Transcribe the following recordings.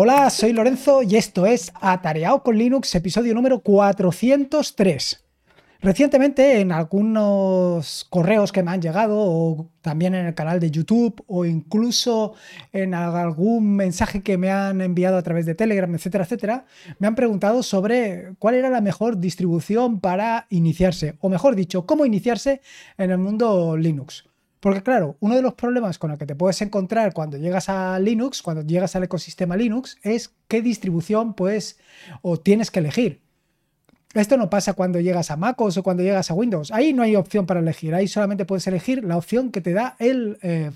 Hola, soy Lorenzo y esto es Atareado con Linux, episodio número 403. Recientemente en algunos correos que me han llegado o también en el canal de YouTube o incluso en algún mensaje que me han enviado a través de Telegram, etcétera, etcétera, me han preguntado sobre cuál era la mejor distribución para iniciarse, o mejor dicho, cómo iniciarse en el mundo Linux. Porque claro, uno de los problemas con el que te puedes encontrar cuando llegas a Linux, cuando llegas al ecosistema Linux, es qué distribución puedes o tienes que elegir. Esto no pasa cuando llegas a MacOS o cuando llegas a Windows. Ahí no hay opción para elegir. Ahí solamente puedes elegir la opción que te da el eh,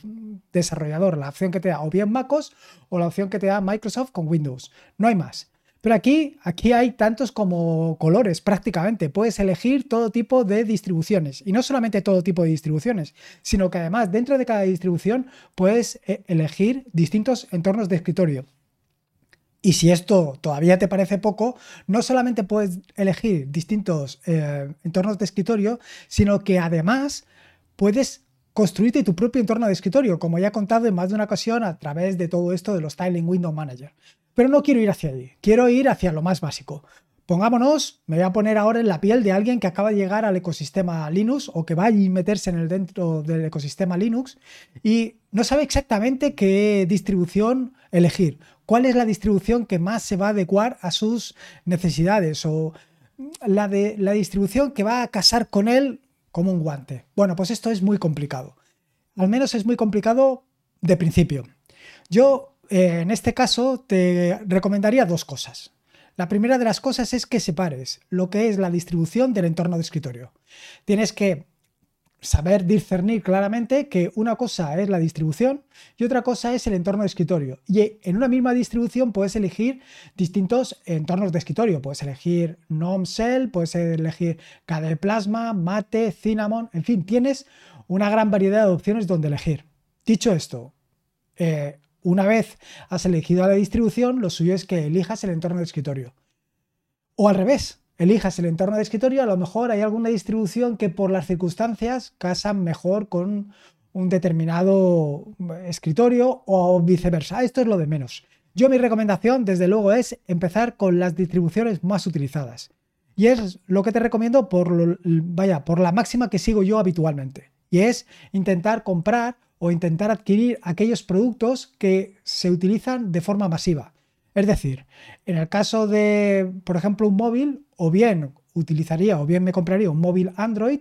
desarrollador, la opción que te da o bien MacOS o la opción que te da Microsoft con Windows. No hay más. Pero aquí, aquí hay tantos como colores prácticamente. Puedes elegir todo tipo de distribuciones. Y no solamente todo tipo de distribuciones, sino que además dentro de cada distribución puedes eh, elegir distintos entornos de escritorio. Y si esto todavía te parece poco, no solamente puedes elegir distintos eh, entornos de escritorio, sino que además puedes construirte tu propio entorno de escritorio, como ya he contado en más de una ocasión a través de todo esto de los Styling Window Manager. Pero no quiero ir hacia allí, quiero ir hacia lo más básico. Pongámonos, me voy a poner ahora en la piel de alguien que acaba de llegar al ecosistema Linux o que va a meterse en el dentro del ecosistema Linux y no sabe exactamente qué distribución elegir, cuál es la distribución que más se va a adecuar a sus necesidades o la, de, la distribución que va a casar con él como un guante. Bueno, pues esto es muy complicado. Al menos es muy complicado de principio. Yo eh, en este caso te recomendaría dos cosas. La primera de las cosas es que separes lo que es la distribución del entorno de escritorio. Tienes que saber discernir claramente que una cosa es la distribución y otra cosa es el entorno de escritorio. Y en una misma distribución puedes elegir distintos entornos de escritorio. Puedes elegir GNOME Shell, puedes elegir KDE Plasma, Mate, Cinnamon, en fin, tienes una gran variedad de opciones donde elegir. Dicho esto, eh, una vez has elegido la distribución, lo suyo es que elijas el entorno de escritorio. O al revés, elijas el entorno de escritorio, a lo mejor hay alguna distribución que por las circunstancias casan mejor con un determinado escritorio o viceversa. Esto es lo de menos. Yo mi recomendación, desde luego, es empezar con las distribuciones más utilizadas. Y es lo que te recomiendo por, vaya, por la máxima que sigo yo habitualmente. Y es intentar comprar o intentar adquirir aquellos productos que se utilizan de forma masiva. Es decir, en el caso de, por ejemplo, un móvil, o bien utilizaría, o bien me compraría un móvil Android,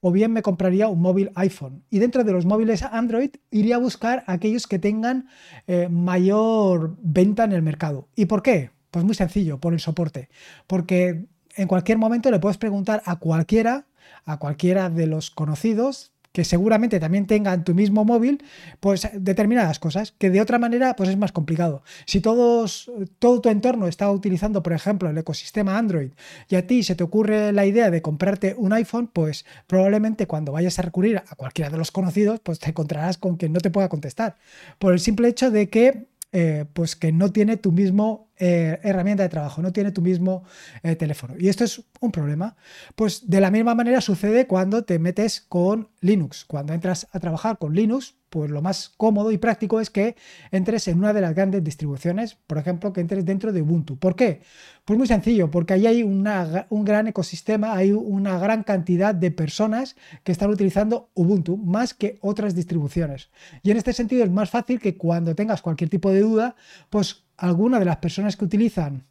o bien me compraría un móvil iPhone. Y dentro de los móviles Android iría a buscar aquellos que tengan eh, mayor venta en el mercado. ¿Y por qué? Pues muy sencillo, por el soporte. Porque en cualquier momento le puedes preguntar a cualquiera, a cualquiera de los conocidos que seguramente también tengan tu mismo móvil, pues determinadas cosas, que de otra manera pues es más complicado. Si todos, todo tu entorno está utilizando, por ejemplo, el ecosistema Android y a ti se te ocurre la idea de comprarte un iPhone, pues probablemente cuando vayas a recurrir a cualquiera de los conocidos, pues te encontrarás con que no te pueda contestar. Por el simple hecho de que eh, pues que no tiene tu mismo eh, herramienta de trabajo, no tiene tu mismo eh, teléfono. Y esto es un problema. Pues de la misma manera sucede cuando te metes con Linux. Cuando entras a trabajar con Linux, pues lo más cómodo y práctico es que entres en una de las grandes distribuciones, por ejemplo, que entres dentro de Ubuntu. ¿Por qué? Pues muy sencillo, porque ahí hay un gran ecosistema, hay una gran cantidad de personas que están utilizando Ubuntu más que otras distribuciones. Y en este sentido es más fácil que cuando tengas cualquier tipo de duda, pues alguna de las personas que utilizan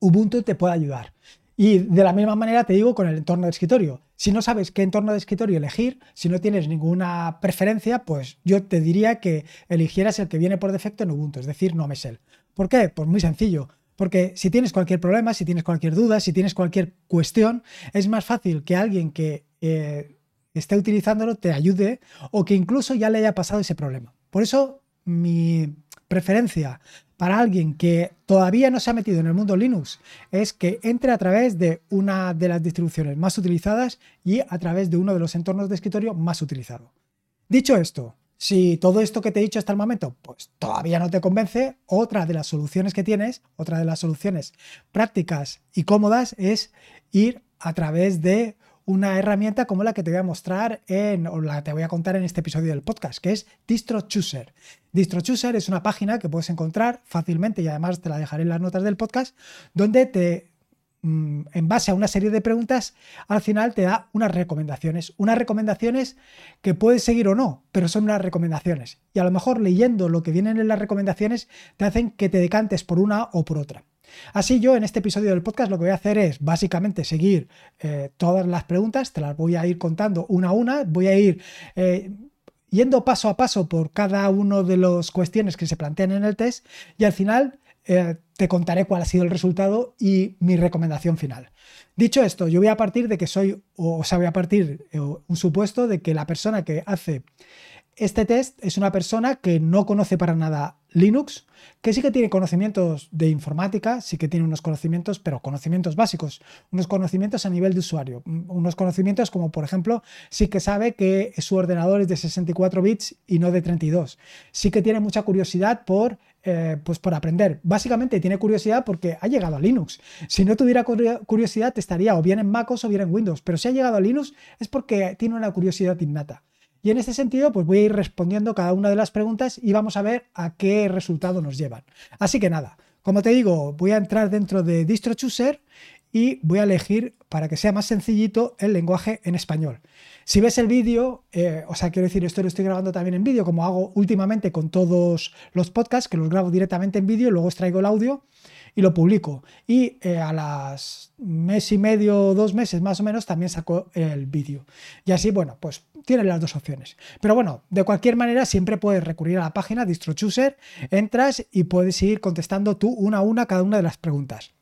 Ubuntu te pueda ayudar. Y de la misma manera te digo con el entorno de escritorio. Si no sabes qué entorno de escritorio elegir, si no tienes ninguna preferencia, pues yo te diría que eligieras el que viene por defecto en Ubuntu, es decir, no Mesel. ¿Por qué? Pues muy sencillo. Porque si tienes cualquier problema, si tienes cualquier duda, si tienes cualquier cuestión, es más fácil que alguien que eh, esté utilizándolo te ayude o que incluso ya le haya pasado ese problema. Por eso mi preferencia para alguien que todavía no se ha metido en el mundo Linux es que entre a través de una de las distribuciones más utilizadas y a través de uno de los entornos de escritorio más utilizado. Dicho esto, si todo esto que te he dicho hasta el momento pues todavía no te convence, otra de las soluciones que tienes, otra de las soluciones prácticas y cómodas es ir a través de una herramienta como la que te voy a mostrar en, o la que te voy a contar en este episodio del podcast, que es DistroChooser. DistroChooser es una página que puedes encontrar fácilmente y además te la dejaré en las notas del podcast, donde te Mm, en base a una serie de preguntas, al final te da unas recomendaciones. Unas recomendaciones que puedes seguir o no, pero son unas recomendaciones. Y a lo mejor leyendo lo que vienen en las recomendaciones te hacen que te decantes por una o por otra. Así yo en este episodio del podcast lo que voy a hacer es básicamente seguir eh, todas las preguntas, te las voy a ir contando una a una, voy a ir... Eh, yendo paso a paso por cada una de las cuestiones que se plantean en el test y al final eh, te contaré cuál ha sido el resultado y mi recomendación final. Dicho esto, yo voy a partir de que soy, o sea, voy a partir un supuesto de que la persona que hace este test es una persona que no conoce para nada Linux, que sí que tiene conocimientos de informática, sí que tiene unos conocimientos, pero conocimientos básicos, unos conocimientos a nivel de usuario, mm, unos conocimientos como por ejemplo, sí que sabe que su ordenador es de 64 bits y no de 32, sí que tiene mucha curiosidad por eh, pues por aprender. Básicamente tiene curiosidad porque ha llegado a Linux. Si no tuviera curiosidad, estaría o bien en MacOS o bien en Windows. Pero si ha llegado a Linux es porque tiene una curiosidad innata. Y en este sentido, pues voy a ir respondiendo cada una de las preguntas y vamos a ver a qué resultado nos llevan. Así que nada, como te digo, voy a entrar dentro de DistroChooser y voy a elegir, para que sea más sencillito, el lenguaje en español. Si ves el vídeo, eh, o sea, quiero decir, esto lo estoy grabando también en vídeo, como hago últimamente con todos los podcasts, que los grabo directamente en vídeo, luego extraigo el audio y lo publico. Y eh, a las mes y medio, dos meses más o menos, también saco el vídeo. Y así, bueno, pues tienes las dos opciones. Pero bueno, de cualquier manera, siempre puedes recurrir a la página DistroChooser, entras y puedes ir contestando tú una a una cada una de las preguntas.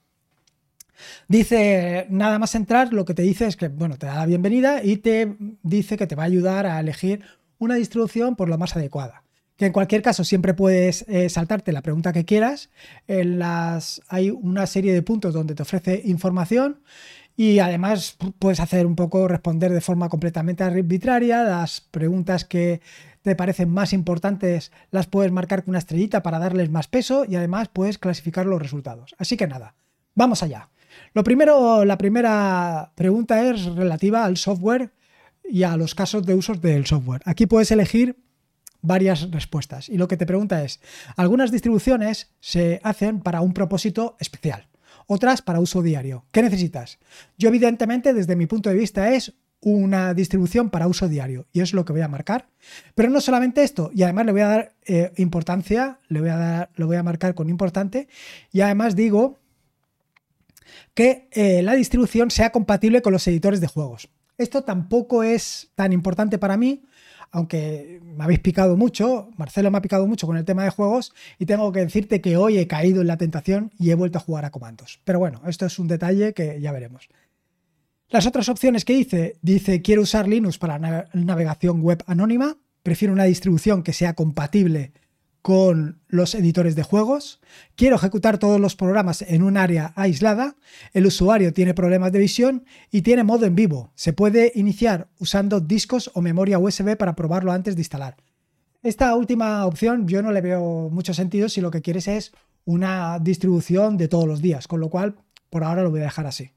Dice, nada más entrar, lo que te dice es que, bueno, te da la bienvenida y te dice que te va a ayudar a elegir una distribución por lo más adecuada. Que en cualquier caso siempre puedes eh, saltarte la pregunta que quieras. En las, hay una serie de puntos donde te ofrece información y además puedes hacer un poco responder de forma completamente arbitraria. Las preguntas que te parecen más importantes las puedes marcar con una estrellita para darles más peso y además puedes clasificar los resultados. Así que nada, vamos allá. Lo primero, la primera pregunta es relativa al software y a los casos de usos del software. Aquí puedes elegir varias respuestas y lo que te pregunta es, algunas distribuciones se hacen para un propósito especial, otras para uso diario. ¿Qué necesitas? Yo evidentemente desde mi punto de vista es una distribución para uso diario y es lo que voy a marcar. Pero no solamente esto, y además le voy a dar eh, importancia, le voy a dar, lo voy a marcar con importante y además digo que eh, la distribución sea compatible con los editores de juegos. Esto tampoco es tan importante para mí, aunque me habéis picado mucho, Marcelo me ha picado mucho con el tema de juegos y tengo que decirte que hoy he caído en la tentación y he vuelto a jugar a comandos. Pero bueno, esto es un detalle que ya veremos. Las otras opciones que dice, dice quiero usar Linux para navegación web anónima, prefiero una distribución que sea compatible con los editores de juegos. Quiero ejecutar todos los programas en un área aislada. El usuario tiene problemas de visión y tiene modo en vivo. Se puede iniciar usando discos o memoria USB para probarlo antes de instalar. Esta última opción yo no le veo mucho sentido si lo que quieres es una distribución de todos los días, con lo cual por ahora lo voy a dejar así.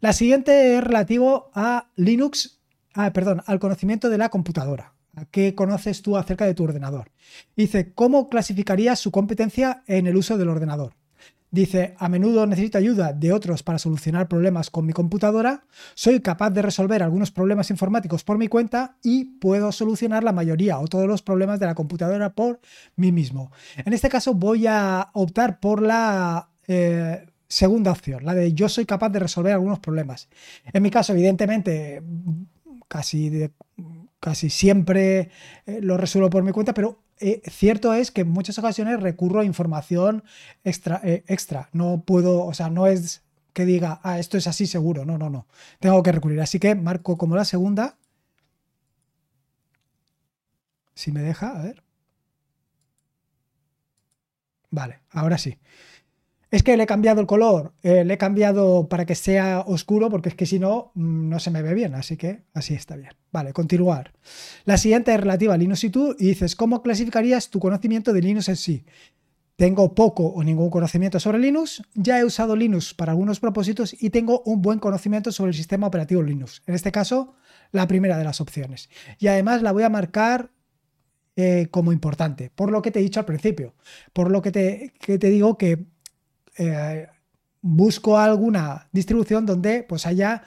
La siguiente es relativo a Linux, ah, perdón, al conocimiento de la computadora. ¿Qué conoces tú acerca de tu ordenador? Dice, ¿cómo clasificarías su competencia en el uso del ordenador? Dice, a menudo necesito ayuda de otros para solucionar problemas con mi computadora, soy capaz de resolver algunos problemas informáticos por mi cuenta y puedo solucionar la mayoría o todos los problemas de la computadora por mí mismo. En este caso voy a optar por la eh, segunda opción, la de yo soy capaz de resolver algunos problemas. En mi caso, evidentemente, casi de casi siempre eh, lo resuelvo por mi cuenta, pero eh, cierto es que en muchas ocasiones recurro a información extra, eh, extra. No puedo, o sea, no es que diga, ah, esto es así seguro. No, no, no. Tengo que recurrir. Así que marco como la segunda. Si me deja, a ver. Vale, ahora sí. Es que le he cambiado el color, eh, le he cambiado para que sea oscuro, porque es que si no, mm, no se me ve bien, así que así está bien. Vale, continuar. La siguiente es relativa a Linux y tú, y dices, ¿cómo clasificarías tu conocimiento de Linux en sí? tengo poco o ningún conocimiento sobre Linux, ya he usado Linux para algunos propósitos y tengo un buen conocimiento sobre el sistema operativo Linux. En este caso, la primera de las opciones. Y además la voy a marcar eh, como importante, por lo que te he dicho al principio, por lo que te, te digo que eh, busco alguna distribución donde pues haya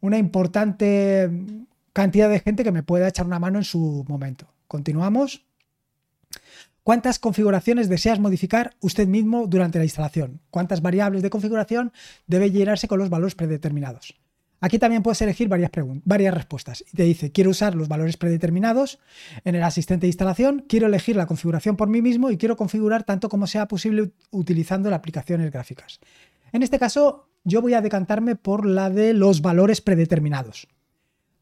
una importante cantidad de gente que me pueda echar una mano en su momento. Continuamos. ¿Cuántas configuraciones deseas modificar usted mismo durante la instalación? ¿Cuántas variables de configuración debe llenarse con los valores predeterminados? Aquí también puedes elegir varias, varias respuestas. Y te dice, quiero usar los valores predeterminados en el asistente de instalación, quiero elegir la configuración por mí mismo y quiero configurar tanto como sea posible utilizando las aplicaciones gráficas. En este caso, yo voy a decantarme por la de los valores predeterminados.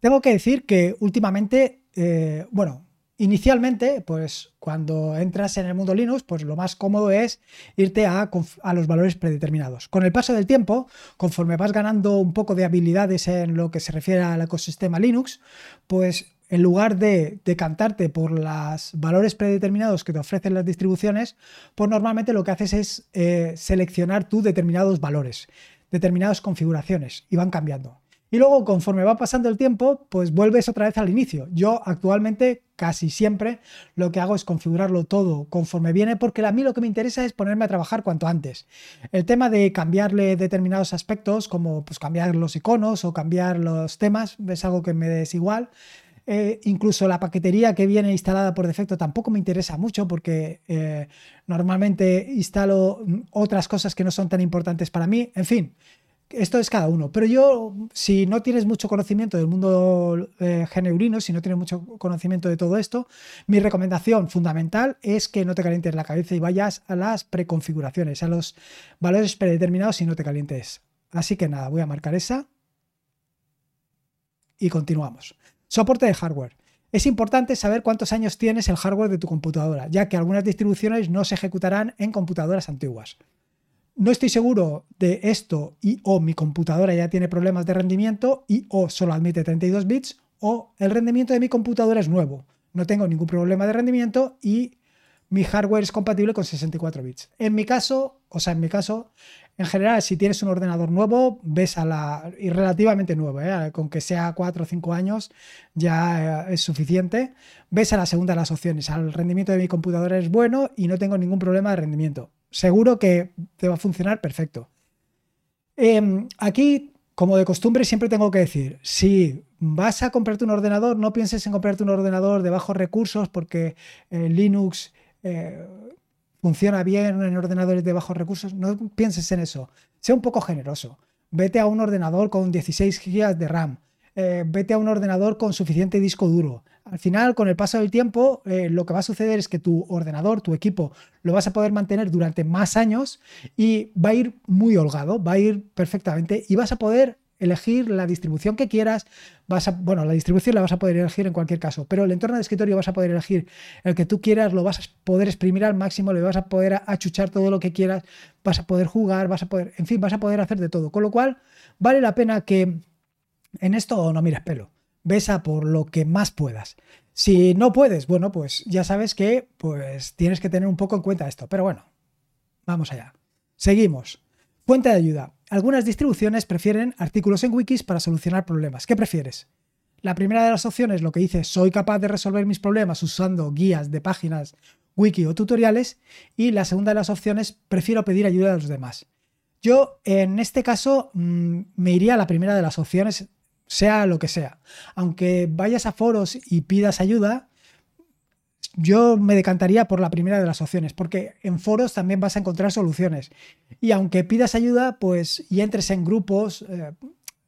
Tengo que decir que últimamente, eh, bueno, Inicialmente, pues cuando entras en el mundo Linux, pues lo más cómodo es irte a, los valores predeterminados. Con el paso del tiempo, conforme vas ganando un poco de habilidades en lo que se refiere al ecosistema Linux, pues en lugar de decantarte por los valores predeterminados que te ofrecen las distribuciones, pues normalmente lo que haces es eh, seleccionar tú determinados valores, determinadas configuraciones y van cambiando. Y luego, conforme va pasando el tiempo, pues vuelves otra vez al inicio. Yo actualmente casi siempre lo que hago es configurarlo todo conforme viene, porque a mí lo que me interesa es ponerme a trabajar cuanto antes. El tema de cambiarle determinados aspectos, como pues cambiar los iconos o cambiar los temas, es algo que me es igual. Eh, incluso la paquetería que viene instalada por defecto tampoco me interesa mucho porque eh, normalmente instalo otras cosas que no son tan importantes para mí. En fin, esto es cada uno. Pero yo, si no tienes mucho conocimiento del mundo eh, geneurino, si no tienes mucho conocimiento de todo esto, mi recomendación fundamental es que no te calientes la cabeza y vayas a las preconfiguraciones, a los valores predeterminados y no te calientes. Así que nada, voy a marcar esa y continuamos. Soporte de hardware. Es importante saber cuántos años tienes el hardware de tu computadora, ya que algunas distribuciones no se ejecutarán en computadoras antiguas no estoy seguro de esto y o mi computadora ya tiene problemas de rendimiento y o solo admite 32 bits o el rendimiento de mi computadora es nuevo. No tengo ningún problema de rendimiento y mi hardware es compatible con 64 bits. En mi caso, o sea, en mi caso, en general, si tienes un ordenador nuevo, ves a la. y relativamente nuevo, ¿eh? con que sea 4 o 5 años, ya eh, es suficiente. Ves a la segunda de las opciones. El rendimiento de mi computadora es bueno y no tengo ningún problema de rendimiento seguro que te va a funcionar perfecto. Em, aquí, como de costumbre, siempre tengo que decir, si vas a comprarte un ordenador, no pienses en comprarte un ordenador de bajos recursos porque eh, Linux eh, funciona bien en ordenadores de bajos recursos. No pienses en eso. Sea un poco generoso. Vete a un ordenador con 16 GB de RAM. Eh, vete a un ordenador con suficiente disco duro. Al final, con el paso del tiempo, eh, lo que va a suceder es que tu ordenador, tu equipo, lo vas a poder mantener durante más años y va a ir muy holgado, va a ir perfectamente y vas a poder elegir la distribución que quieras. Vas bueno, la distribución la vas a poder elegir en cualquier caso, pero el entorno de escritorio vas a poder elegir el que tú quieras, lo vas a poder exprimir al máximo, le vas a poder achuchar todo lo que quieras, vas a poder jugar, vas a poder, en fin, vas a poder hacer de todo. Con lo cual, vale la pena que en esto no mires pelo besa por lo que más puedas. Si no puedes, bueno, pues ya sabes que pues tienes que tener un poco en cuenta esto. Pero bueno, vamos allá. Seguimos. Fuente de ayuda. Algunas distribuciones prefieren artículos en wikis para solucionar problemas. ¿Qué prefieres? La primera de las opciones lo que dice soy capaz de resolver mis problemas usando guías de páginas, wiki o tutoriales. Y la segunda de las opciones prefiero pedir ayuda a los demás. Yo en este caso mm, me iría a la primera de las opciones sea lo que sea. Aunque vayas a foros y pidas ayuda, yo me decantaría por la primera de las opciones, porque en foros también vas a encontrar soluciones. Y aunque pidas ayuda, pues y entres en grupos, eh,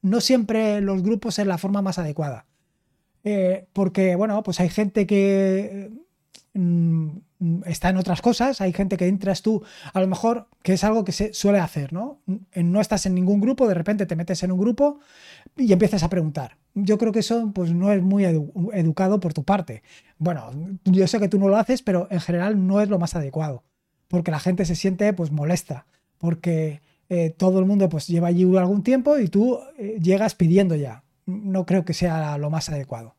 no siempre los grupos es la forma más adecuada. Eh, porque, bueno, pues hay gente que mm, está en otras cosas, hay gente que entras tú, a lo mejor, que es algo que se suele hacer, ¿no? No estás en ningún grupo, de repente te metes en un grupo y empiezas a preguntar. Yo creo que eso pues, no es muy educado por tu parte. Bueno, yo sé que tú no lo haces, pero en general no es lo más adecuado, porque la gente se siente pues molesta, porque eh, todo el mundo pues lleva allí algún tiempo y tú eh, llegas pidiendo ya. No creo que sea lo más adecuado.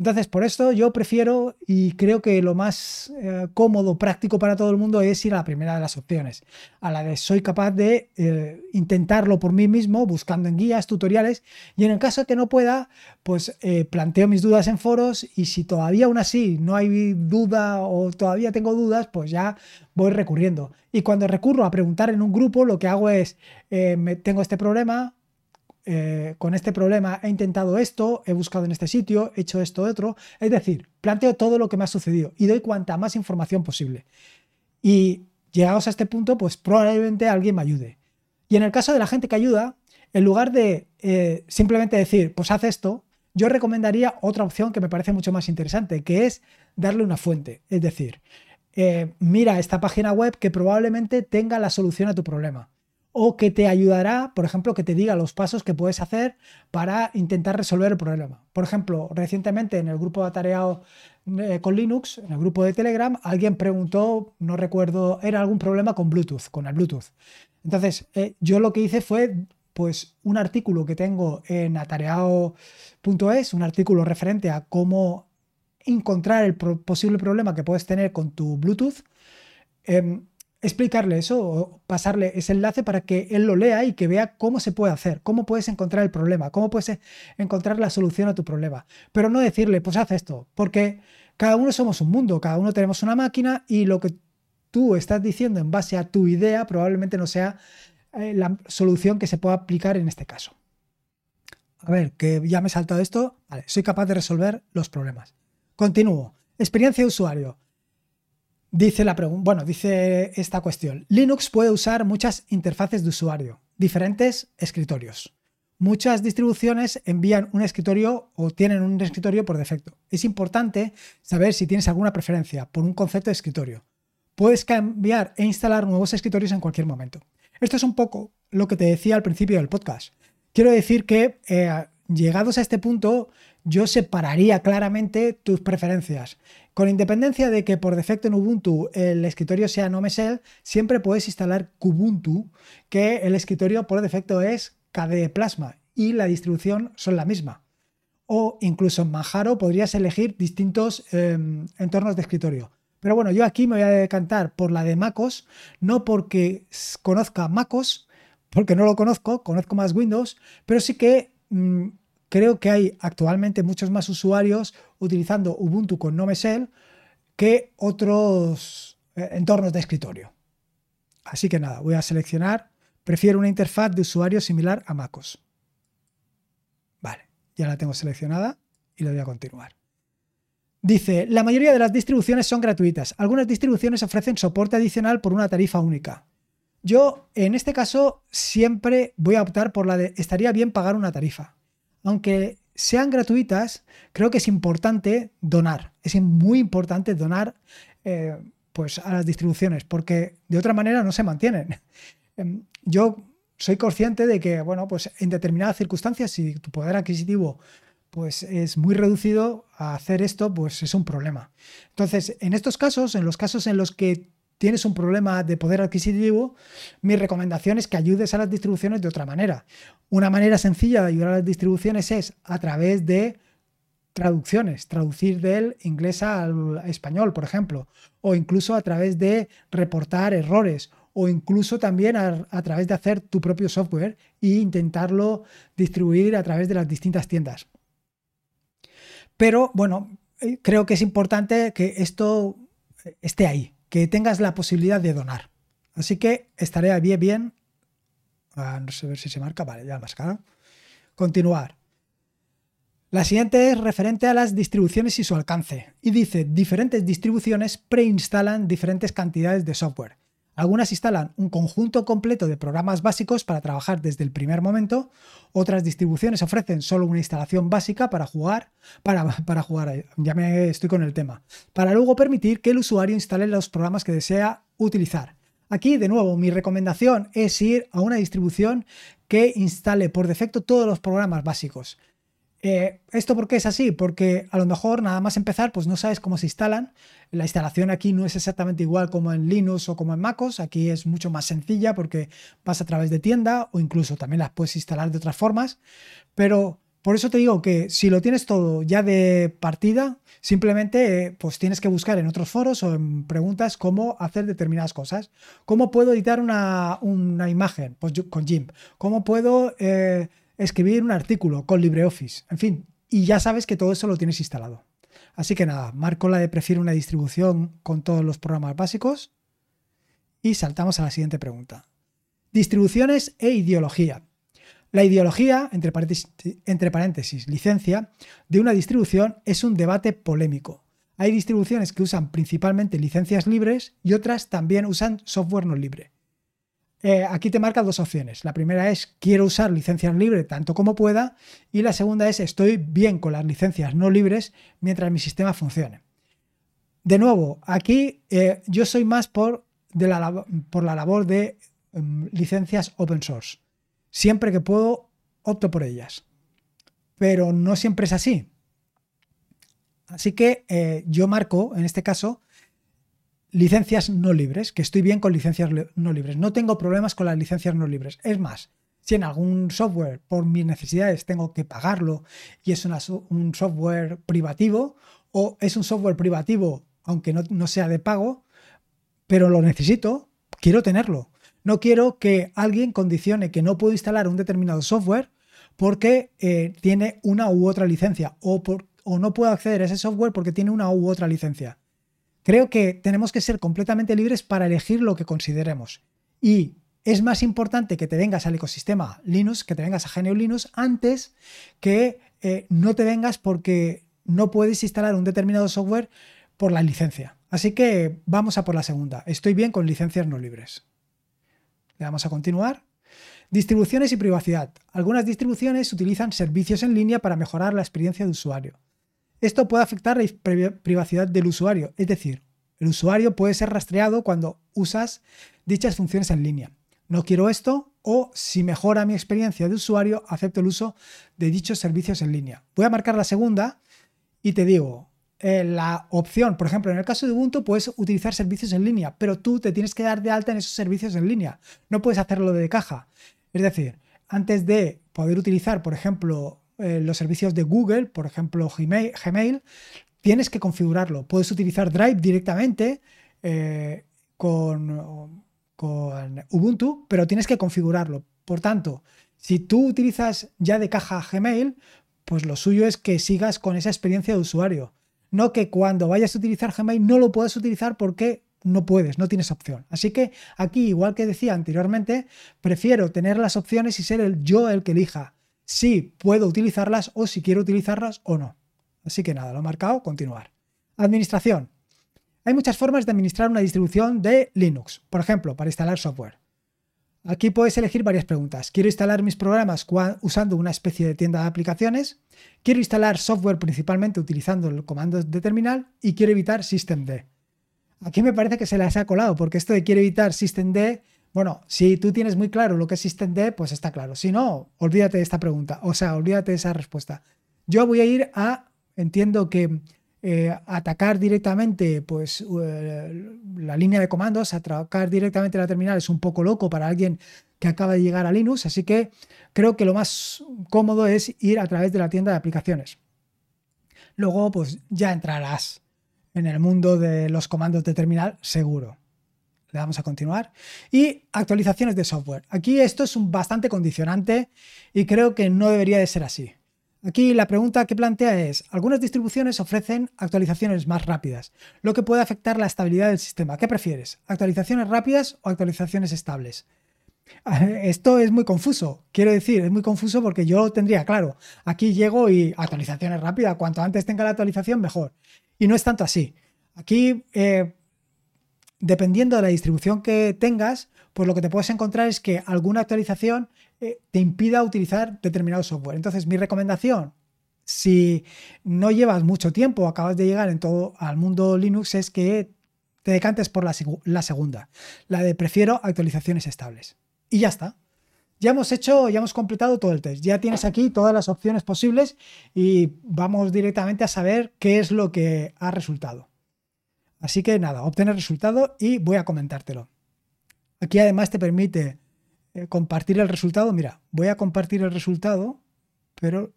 Entonces, por esto yo prefiero y creo que lo más eh, cómodo, práctico para todo el mundo es ir a la primera de las opciones, a la de soy capaz de eh, intentarlo por mí mismo, buscando en guías, tutoriales, y en el caso que no pueda, pues eh, planteo mis dudas en foros y si todavía aún así no hay duda o todavía tengo dudas, pues ya voy recurriendo. Y cuando recurro a preguntar en un grupo, lo que hago es, me, tengo este problema, eh, con este problema he intentado esto, he buscado en este sitio, he hecho esto, otro. Es decir, planteo todo lo que me ha sucedido y doy cuanta más información posible. Y llegados a este punto, pues probablemente alguien me ayude. Y en el caso de la gente que ayuda, en lugar de eh, simplemente decir, pues haz esto, yo recomendaría otra opción que me parece mucho más interesante, que es darle una fuente. Es decir, eh, mira esta página web que probablemente tenga la solución a tu problema o que te ayudará, por ejemplo, que te diga los pasos que puedes hacer para intentar resolver el problema. Por ejemplo, recientemente en el grupo de atareado eh, con Linux, en el grupo de Telegram, alguien preguntó, no recuerdo, era algún problema con Bluetooth, con el Bluetooth. Entonces, eh, yo lo que hice fue pues un artículo que tengo en atareado.es, un artículo referente a cómo encontrar el posible problema que puedes tener con tu Bluetooth. Em, explicarle eso o pasarle ese enlace para que él lo lea y que vea cómo se puede hacer, cómo puedes encontrar el problema, cómo puedes encontrar la solución a tu problema. Pero no decirle, pues haz esto, porque cada uno somos un mundo, cada uno tenemos una máquina y lo que tú estás diciendo en base a tu idea probablemente no sea eh, la solución que se pueda aplicar en este caso. A ver, que ya me he saltado esto. Vale, soy capaz de resolver los problemas. Continúo. Experiencia de usuario. Dice la pregunta, bueno, dice esta cuestión. Linux puede usar muchas interfaces de usuario, diferentes escritorios. Muchas distribuciones envían un escritorio o tienen un escritorio por defecto. Es importante saber si tienes alguna preferencia por un concepto de escritorio. Puedes cambiar e instalar nuevos escritorios en cualquier momento. Esto es un poco lo que te decía al principio del podcast. Quiero decir que eh, llegados a este punto, yo separaría claramente tus preferencias. Con independencia de que por defecto en Ubuntu el escritorio sea no siempre puedes instalar Kubuntu, que el escritorio por defecto es KDE Plasma y la distribución son la misma. O incluso en Manjaro podrías elegir distintos em, entornos de escritorio. Pero bueno, yo aquí me voy a decantar por la de MacOS, no porque conozca MacOS, porque no lo conozco, conozco más Windows, pero sí que mm, creo que hay actualmente muchos más usuarios utilizando Ubuntu con Nome que otros eh, entornos de escritorio. Así que nada, voy a seleccionar, prefiero una interfaz de usuario similar a MacOS. Vale, ya la tengo seleccionada y le voy a continuar. Dice, la mayoría de las distribuciones son gratuitas. Algunas distribuciones ofrecen soporte adicional por una tarifa única. Yo, en este caso, siempre voy a optar por la de estaría bien pagar una tarifa aunque sean gratuitas, creo que es importante donar. Es muy importante donar eh, pues a las distribuciones, porque de otra manera no se mantienen. Em, yo soy consciente de que, bueno, pues en determinadas circunstancias, si tu poder adquisitivo pues es muy reducido, a hacer esto, pues es un problema. Entonces, en estos casos, en los casos en los que tienes un problema de poder adquisitivo, mi recomendación es que ayudes a las distribuciones de otra manera. Una manera sencilla de ayudar a las distribuciones es a través de traducciones, traducir del inglés al español, por ejemplo, o incluso a través de reportar errores, o incluso también a, través de hacer tu propio software e intentarlo distribuir a través de las distintas tiendas. Pero bueno, eh, creo que es importante que esto esté ahí, que tengas la posibilidad de donar. Así que estaré bien, bien. Ah, no sé si se marca. Vale, ya más claro. Continuar. La siguiente es referente a las distribuciones y su alcance. Y dice, diferentes distribuciones preinstalan diferentes cantidades de software. Algunas instalan un conjunto completo de programas básicos para trabajar desde el primer momento, otras distribuciones ofrecen solo una instalación básica para jugar, para, para jugar, ya me estoy con el tema, para luego permitir que el usuario instale los programas que desea utilizar. Aquí, de nuevo, mi recomendación es ir a una distribución que instale por defecto todos los programas básicos. Eh, ¿Esto por qué es así? Porque a lo mejor nada más empezar, pues no sabes cómo se instalan. La instalación aquí no es exactamente igual como en Linux o como en MacOS. Aquí es mucho más sencilla porque vas a través de tienda o incluso también las puedes instalar de otras formas. Pero Por eso te digo que si lo tienes todo ya de partida, simplemente pues tienes que buscar en otros foros o en preguntas cómo hacer determinadas cosas. ¿Cómo puedo editar una, imagen pues con GIMP? ¿Cómo puedo eh, escribir un artículo con LibreOffice? En fin, y ya sabes que todo eso lo tienes instalado. Así que nada, marco la de prefiero una distribución con todos los programas básicos y saltamos a la siguiente pregunta. Distribuciones e ideología. La ideología, entre paréntesis, licencia, de una distribución es un debate polémico. Hay distribuciones que usan principalmente licencias libres y otras también usan software no libre. Eh, aquí te marca dos opciones. La primera es quiero usar licencias libres tanto como pueda y la segunda es estoy bien con las licencias no libres mientras mi sistema funcione. De nuevo, aquí eh, yo soy más por, la, labor de em, licencias open source. Siempre que puedo, opto por ellas. Pero no siempre es así. Así que eh, yo marco, en este caso, licencias no libres, que estoy bien con licencias no libres. No tengo problemas con las licencias no libres. Es más, si en algún software por mis necesidades tengo que pagarlo y es un software privativo o es un software privativo aunque no sea de pago, pero lo necesito, quiero tenerlo. No quiero que alguien condicione que no puedo instalar un determinado software porque eh, tiene una u otra licencia o, o no puedo acceder a ese software porque tiene una u otra licencia. Creo que tenemos que ser completamente libres para elegir lo que consideremos. Y es más importante que te vengas al ecosistema Linux, que te vengas a GNU Linux, antes que eh, no te vengas porque no puedes instalar un determinado software por la licencia. Así que vamos a por la segunda. Estoy bien con licencias no libres. Le damos a continuar. Distribuciones y privacidad. Algunas distribuciones utilizan servicios en línea para mejorar la experiencia de usuario. Esto puede afectar la privacidad del usuario, es decir, el usuario puede ser rastreado cuando usas dichas funciones en línea. No quiero esto o si mejora mi experiencia de usuario, acepto el uso de dichos servicios en línea. Voy a marcar la segunda y te digo, eh, la opción, por ejemplo, en el caso de Ubuntu puedes utilizar servicios en línea, pero tú te tienes que dar de alta en esos servicios en línea. No puedes hacerlo de caja. Es decir, antes de poder utilizar, por ejemplo, eh, los servicios de Google, por ejemplo, Gmail, tienes que configurarlo. Puedes utilizar Drive directamente eh, con, Ubuntu, pero tienes que configurarlo. Por tanto, si tú utilizas ya de caja Gmail, pues lo suyo es que sigas con esa experiencia de usuario no que cuando vayas a utilizar Gmail no lo puedas utilizar porque no puedes, no tienes opción. Así que aquí, igual que decía anteriormente, prefiero tener las opciones y ser yo el que elija si puedo utilizarlas o si quiero utilizarlas o no. Así que nada, lo he marcado, continuar. Administración. Hay muchas formas de administrar una distribución de Linux, por ejemplo, para instalar software. Aquí puedes elegir varias preguntas. ¿Quiero instalar mis programas usando una especie de tienda de aplicaciones? ¿Quiero instalar software principalmente utilizando el comando de terminal? Y quiero evitar systemd. Aquí me parece que se las ha colado, porque esto de quiero evitar systemd, bueno, si tú tienes muy claro lo que es systemd, pues está claro. Si no, olvídate de esta pregunta, o sea, olvídate de esa respuesta. Yo voy a ir a, entiendo que eh, atacar directamente pues, eh, la línea de comandos, atacar directamente la terminal es un poco loco para alguien que acaba de llegar a Linux, así que creo que lo más cómodo es ir a través de la tienda de aplicaciones. Luego, pues ya entrarás en el mundo de los comandos de terminal seguro. Le damos a continuar. Y actualizaciones de software. Aquí esto es un bastante condicionante y creo que no debería de ser así. Aquí la pregunta que plantea es, algunas distribuciones ofrecen actualizaciones más rápidas, lo que puede afectar la estabilidad del sistema. ¿Qué prefieres? ¿Actualizaciones rápidas o actualizaciones estables? Esto es muy confuso, quiero decir, es muy confuso porque yo tendría claro, aquí llego y actualizaciones rápidas, cuanto antes tenga la actualización mejor. Y no es tanto así. Aquí, eh, dependiendo de la distribución que tengas, pues lo que te puedes encontrar es que alguna actualización eh, te impida utilizar determinado software. Entonces, mi recomendación, si no llevas mucho tiempo, acabas de llegar en todo al mundo Linux, es que te decantes por la, la segunda, la de prefiero actualizaciones estables. Y ya está. Ya hemos hecho, ya hemos completado todo el test. Ya tienes aquí todas las opciones posibles y vamos directamente a saber qué es lo que ha resultado. Así que nada, obtener resultado y voy a comentártelo. Aquí además te permite eh, compartir el resultado. Mira, voy a compartir el resultado, pero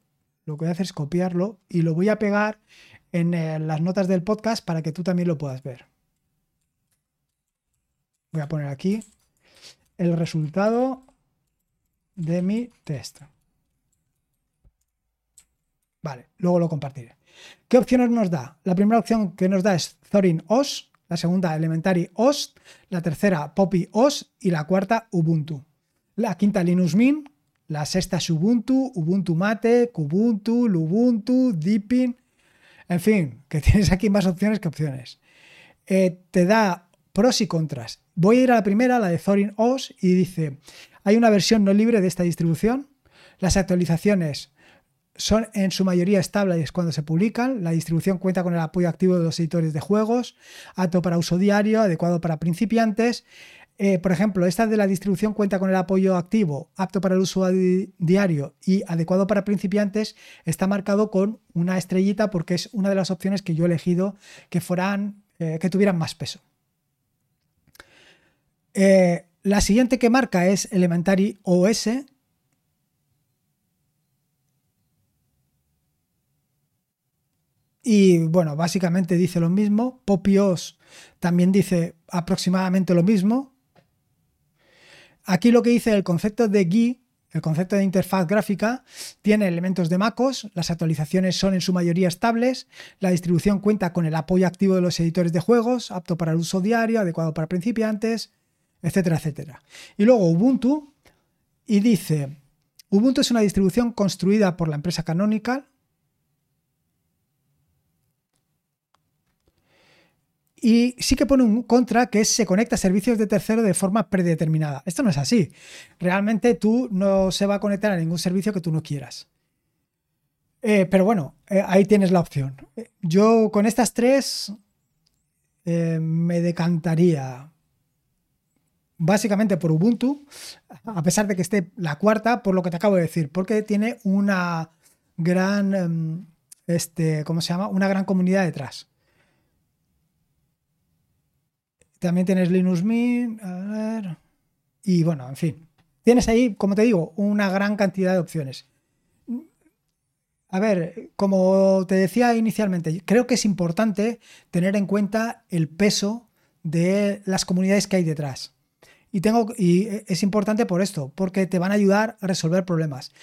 lo que voy a hacer es copiarlo y lo voy a pegar en eh, las notas del podcast para que tú también lo puedas ver. Voy a poner aquí el resultado de mi test. Vale, luego lo compartiré. ¿Qué opciones nos da? La primera opción que nos da es Thorin OS, la segunda Elementary OS, la tercera Poppy OS y la cuarta Ubuntu. La quinta Linux Mint, la sexta es Ubuntu, Ubuntu Mate, Kubuntu, Lubuntu, Deepin, en fin, que tienes aquí más opciones que opciones. Eh, te da pros y contras. Voy a ir a la primera, la de Thorin OS, y dice, hay una versión no libre de esta distribución, las actualizaciones son en su mayoría estables cuando se publican. La distribución cuenta con el apoyo activo de los editores de juegos, apto para uso diario, adecuado para principiantes. Eh, por ejemplo, esta de la distribución cuenta con el apoyo activo, apto para el uso diario y adecuado para principiantes. Está marcado con una estrellita porque es una de las opciones que yo he elegido que fueran, eh, que tuvieran más peso. Eh, la siguiente que marca es Elementary OS, Y bueno, básicamente dice lo mismo. Popios también dice aproximadamente lo mismo. Aquí lo que dice el concepto de GUI, el concepto de interfaz gráfica, tiene elementos de MacOS, las actualizaciones son en su mayoría estables, la distribución cuenta con el apoyo activo de los editores de juegos, apto para el uso diario, adecuado para principiantes, etcétera, etcétera. Y luego Ubuntu, y dice, Ubuntu es una distribución construida por la empresa Canonical, Y sí que pone un contra que se conecta a servicios de tercero de forma predeterminada. Esto no es así. Realmente tú no se va a conectar a ningún servicio que tú no quieras. Eh, pero bueno, eh, ahí tienes la opción. Yo con estas tres eh, me decantaría básicamente por Ubuntu, a pesar de que esté la cuarta, por lo que te acabo de decir, porque tiene una gran, em, este, ¿cómo se llama? Una gran comunidad detrás. También tienes Linux Mint, a ver. Y bueno, en fin. Tienes ahí, como te digo, una gran cantidad de opciones. A ver, como te decía inicialmente, creo que es importante tener en cuenta el peso de las comunidades que hay detrás. Y, tengo, y es importante por esto, porque te van a ayudar a resolver problemas.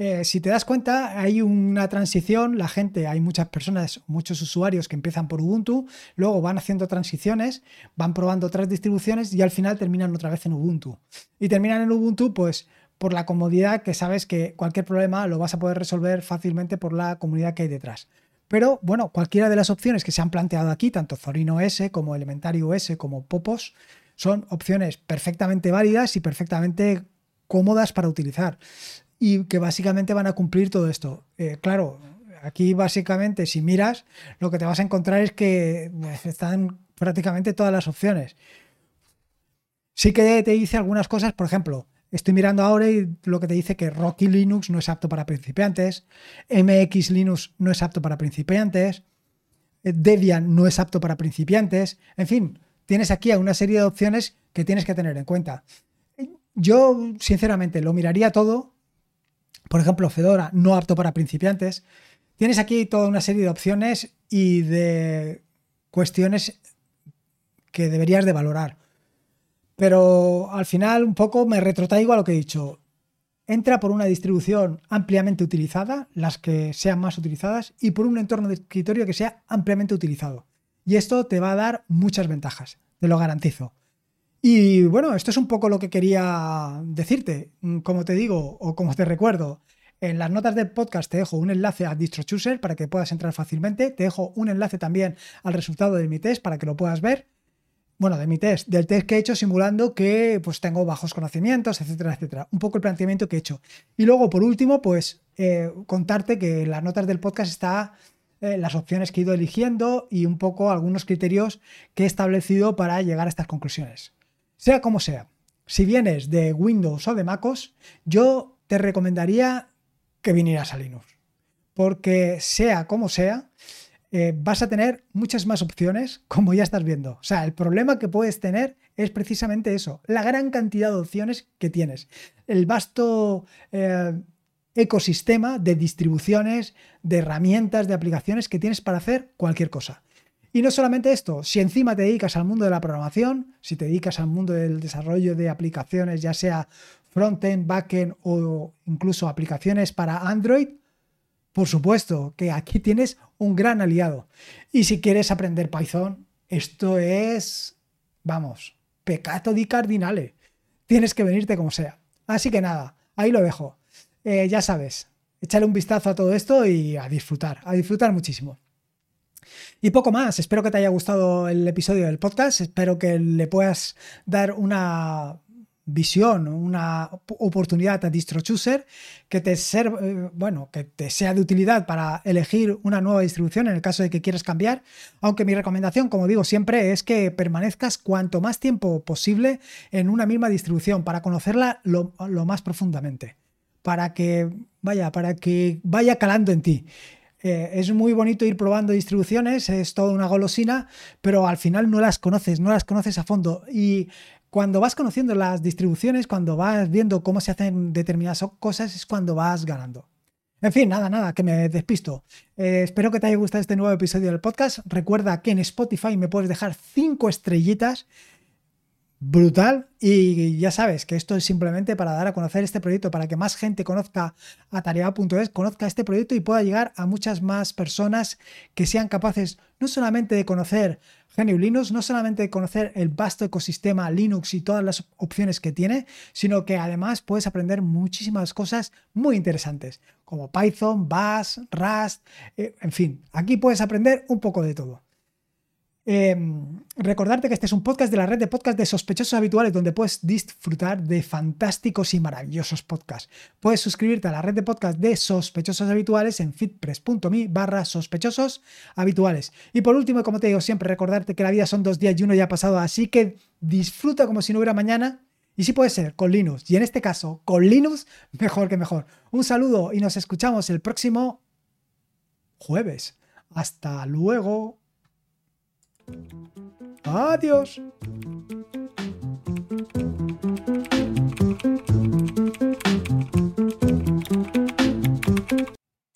Eh, si te das cuenta, hay una transición, la gente, hay muchas personas, muchos usuarios que empiezan por Ubuntu, luego van haciendo transiciones, van probando otras distribuciones y al final terminan otra vez en Ubuntu. Y terminan en Ubuntu, pues por la comodidad que sabes que cualquier problema lo vas a poder resolver fácilmente por la comunidad que hay detrás. Pero bueno, cualquiera de las opciones que se han planteado aquí, tanto Zorino S como Elementario S como Popos, son opciones perfectamente válidas y perfectamente cómodas para utilizar y que básicamente van a cumplir todo esto. Eh, claro, aquí básicamente si miras, lo que te vas a encontrar es que pues, están prácticamente todas las opciones. Sí que te dice algunas cosas, por ejemplo, estoy mirando ahora y lo que te dice que Rocky Linux no es apto para principiantes, MX Linux no es apto para principiantes, eh, Debian no es apto para principiantes, en fin, tienes aquí una serie de opciones que tienes que tener en cuenta. Yo, sinceramente, lo miraría todo por ejemplo, Fedora no apto para principiantes. Tienes aquí toda una serie de opciones y de cuestiones que deberías de valorar. Pero al final un poco me retrotraigo a lo que he dicho. Entra por una distribución ampliamente utilizada, las que sean más utilizadas, y por un entorno de escritorio que sea ampliamente utilizado. Y esto te va a dar muchas ventajas, te lo garantizo. Y bueno, esto es un poco lo que quería decirte. Mm, como te digo, o como te recuerdo, en las notas del podcast te dejo un enlace a DistroChooser para que puedas entrar fácilmente. Te dejo un enlace también al resultado de mi test para que lo puedas ver. Bueno, de mi test, del test que he hecho simulando que pues tengo bajos conocimientos, etcétera, etcétera. Un poco el planteamiento que he hecho. Y luego, por último, pues eh, contarte que en las notas del podcast está eh, las opciones que he ido eligiendo y un poco algunos criterios que he establecido para llegar a estas conclusiones. Sea como sea, si vienes de Windows o de MacOS, yo te recomendaría que vinieras a Linux. Porque sea como sea, eh, vas a tener muchas más opciones, como ya estás viendo. O sea, el problema que puedes tener es precisamente eso, la gran cantidad de opciones que tienes, el vasto, eh, ecosistema de distribuciones, de herramientas, de aplicaciones que tienes para hacer cualquier cosa. Y no solamente esto, si encima te dedicas al mundo de la programación, si te dedicas al mundo del desarrollo de aplicaciones, ya sea frontend, backend o incluso aplicaciones para Android, por supuesto que aquí tienes un gran aliado. Y si quieres aprender Python, esto es, vamos, pecato di cardinale. Tienes que venirte como sea. Así que nada, ahí lo dejo. Eh, ya sabes, échale un vistazo a todo esto y a disfrutar, a disfrutar muchísimo. Y poco más, espero que te haya gustado el episodio del podcast, espero que le puedas dar una visión, una oportunidad a DistroChooser que te, eh, bueno, que te sea de utilidad para elegir una nueva distribución en el caso de que quieras cambiar. Aunque mi recomendación, como digo siempre, es que permanezcas cuanto más tiempo posible en una misma distribución para conocerla lo, más profundamente. Para que vaya, para que vaya calando en ti. Eh, es muy bonito ir probando distribuciones, es toda una golosina, pero al final no las conoces, no las conoces a fondo. Y cuando vas conociendo las distribuciones, cuando vas viendo cómo se hacen determinadas cosas, es cuando vas ganando. En fin, nada, nada, que me despisto. Eh, espero que te haya gustado este nuevo episodio del podcast. Recuerda que en Spotify me puedes dejar cinco estrellitas brutal y ya sabes que esto es simplemente para dar a conocer este proyecto, para que más gente conozca atareado.es, conozca este proyecto y pueda llegar a muchas más personas que sean capaces no solamente de conocer GNU Linux, no solamente de conocer el vasto ecosistema Linux y todas las opciones que tiene, sino que además puedes aprender muchísimas cosas muy interesantes, como Python, Bash, Rust, eh, en fin, aquí puedes aprender un poco de todo. Em, recordarte que este es un podcast de la red de podcast de sospechosos habituales donde puedes disfrutar de fantásticos y maravillosos podcasts. Puedes suscribirte a la red de podcast de sospechosos habituales en fitpress.me barra sospechosos habituales. Y por último, como te digo siempre, recordarte que la vida son dos días y uno ya ha pasado, así que disfruta como si no hubiera mañana. Y si puede ser con Linux, y en este caso con Linux, mejor que mejor. Un saludo y nos escuchamos el próximo jueves. Hasta luego. Adiós.